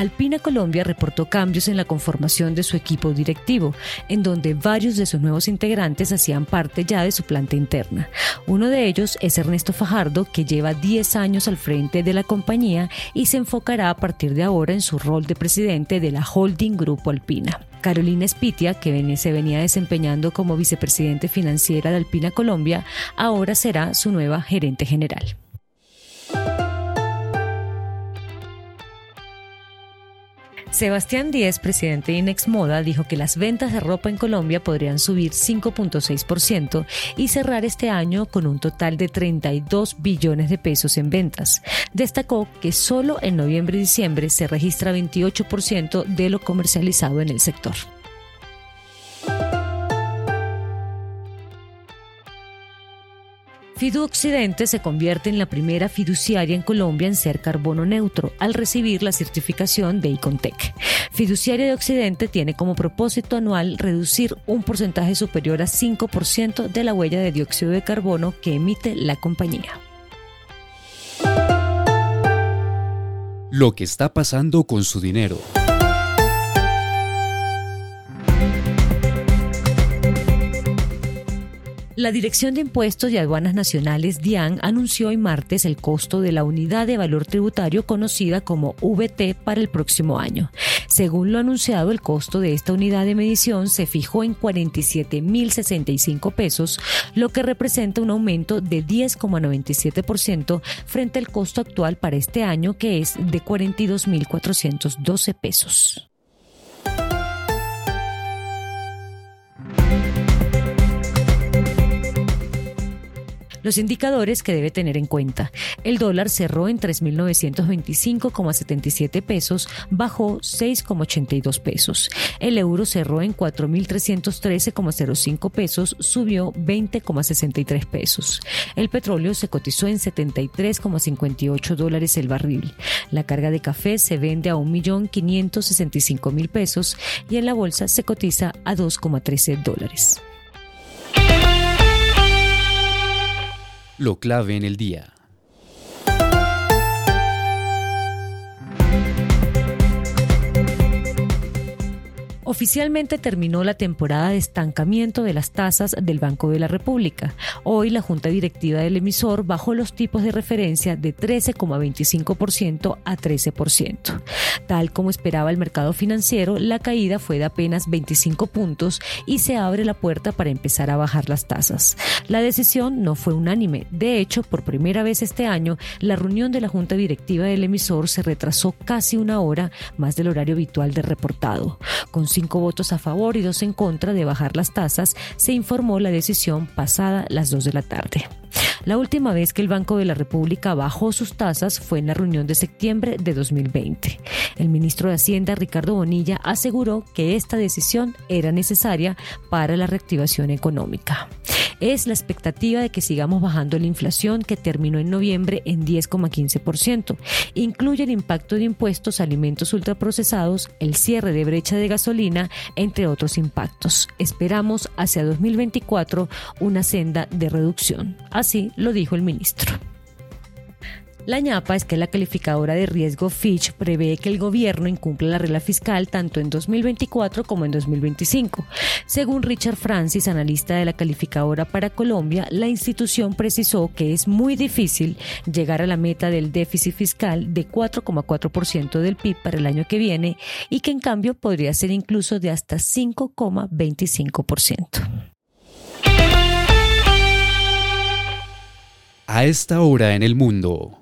Alpina Colombia reportó cambios en la conformación de su equipo directivo, en donde varios de sus nuevos integrantes hacían parte ya de su planta interna. Uno de ellos es Ernesto Fajardo, que lleva 10 años al frente de la compañía y se enfocará a partir de ahora en su rol de presidente de la Holding Grupo Alpina. Carolina Spitia, que se venía desempeñando como vicepresidente financiera de Alpina Colombia, ahora será su nueva gerente general. Sebastián Díez, presidente de Inex Moda, dijo que las ventas de ropa en Colombia podrían subir 5.6% y cerrar este año con un total de 32 billones de pesos en ventas. Destacó que solo en noviembre y diciembre se registra 28% de lo comercializado en el sector. Fidu Occidente se convierte en la primera fiduciaria en Colombia en ser carbono neutro al recibir la certificación de Icontec. Fiduciaria de Occidente tiene como propósito anual reducir un porcentaje superior a 5% de la huella de dióxido de carbono que emite la compañía. Lo que está pasando con su dinero. La Dirección de Impuestos y Aduanas Nacionales, DIAN, anunció hoy martes el costo de la unidad de valor tributario conocida como VT para el próximo año. Según lo anunciado, el costo de esta unidad de medición se fijó en 47.065 pesos, lo que representa un aumento de 10,97% frente al costo actual para este año, que es de 42.412 pesos. Los indicadores que debe tener en cuenta. El dólar cerró en 3.925,77 pesos, bajó 6,82 pesos. El euro cerró en 4.313,05 pesos, subió 20,63 pesos. El petróleo se cotizó en 73,58 dólares el barril. La carga de café se vende a 1.565.000 pesos y en la bolsa se cotiza a 2,13 dólares. Lo clave en el día. Oficialmente terminó la temporada de estancamiento de las tasas del Banco de la República. Hoy la Junta Directiva del emisor bajó los tipos de referencia de 13,25% a 13%. Tal como esperaba el mercado financiero, la caída fue de apenas 25 puntos y se abre la puerta para empezar a bajar las tasas. La decisión no fue unánime. De hecho, por primera vez este año, la reunión de la Junta Directiva del emisor se retrasó casi una hora más del horario habitual de reportado. Cinco votos a favor y dos en contra de bajar las tasas, se informó la decisión pasada las dos de la tarde. La última vez que el Banco de la República bajó sus tasas fue en la reunión de septiembre de 2020. El ministro de Hacienda, Ricardo Bonilla, aseguró que esta decisión era necesaria para la reactivación económica es la expectativa de que sigamos bajando la inflación que terminó en noviembre en 10,15%. Incluye el impacto de impuestos alimentos ultraprocesados, el cierre de brecha de gasolina, entre otros impactos. Esperamos hacia 2024 una senda de reducción. Así lo dijo el ministro. La ñapa es que la calificadora de riesgo Fitch prevé que el gobierno incumpla la regla fiscal tanto en 2024 como en 2025. Según Richard Francis, analista de la calificadora para Colombia, la institución precisó que es muy difícil llegar a la meta del déficit fiscal de 4,4% del PIB para el año que viene y que en cambio podría ser incluso de hasta 5,25%. A esta hora en el mundo.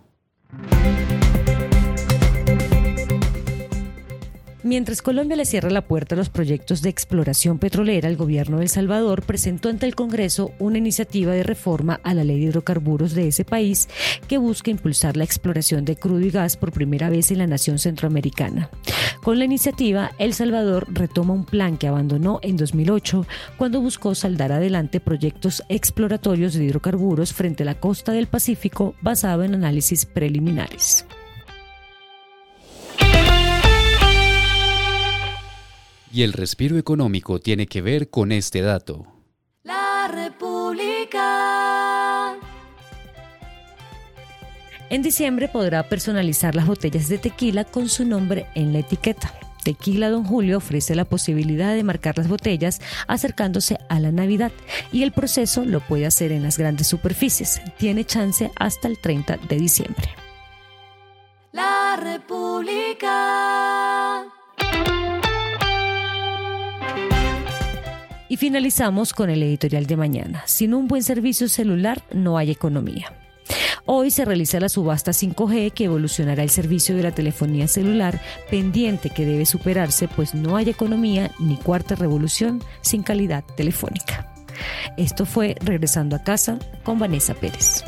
Mientras Colombia le cierra la puerta a los proyectos de exploración petrolera, el gobierno de El Salvador presentó ante el Congreso una iniciativa de reforma a la ley de hidrocarburos de ese país que busca impulsar la exploración de crudo y gas por primera vez en la nación centroamericana. Con la iniciativa, El Salvador retoma un plan que abandonó en 2008 cuando buscó saldar adelante proyectos exploratorios de hidrocarburos frente a la costa del Pacífico basado en análisis preliminares. Y el respiro económico tiene que ver con este dato. La República. En diciembre podrá personalizar las botellas de tequila con su nombre en la etiqueta. Tequila Don Julio ofrece la posibilidad de marcar las botellas acercándose a la Navidad y el proceso lo puede hacer en las grandes superficies. Tiene chance hasta el 30 de diciembre. La República. Finalizamos con el editorial de mañana. Sin un buen servicio celular no hay economía. Hoy se realiza la subasta 5G que evolucionará el servicio de la telefonía celular, pendiente que debe superarse, pues no hay economía ni cuarta revolución sin calidad telefónica. Esto fue Regresando a casa con Vanessa Pérez.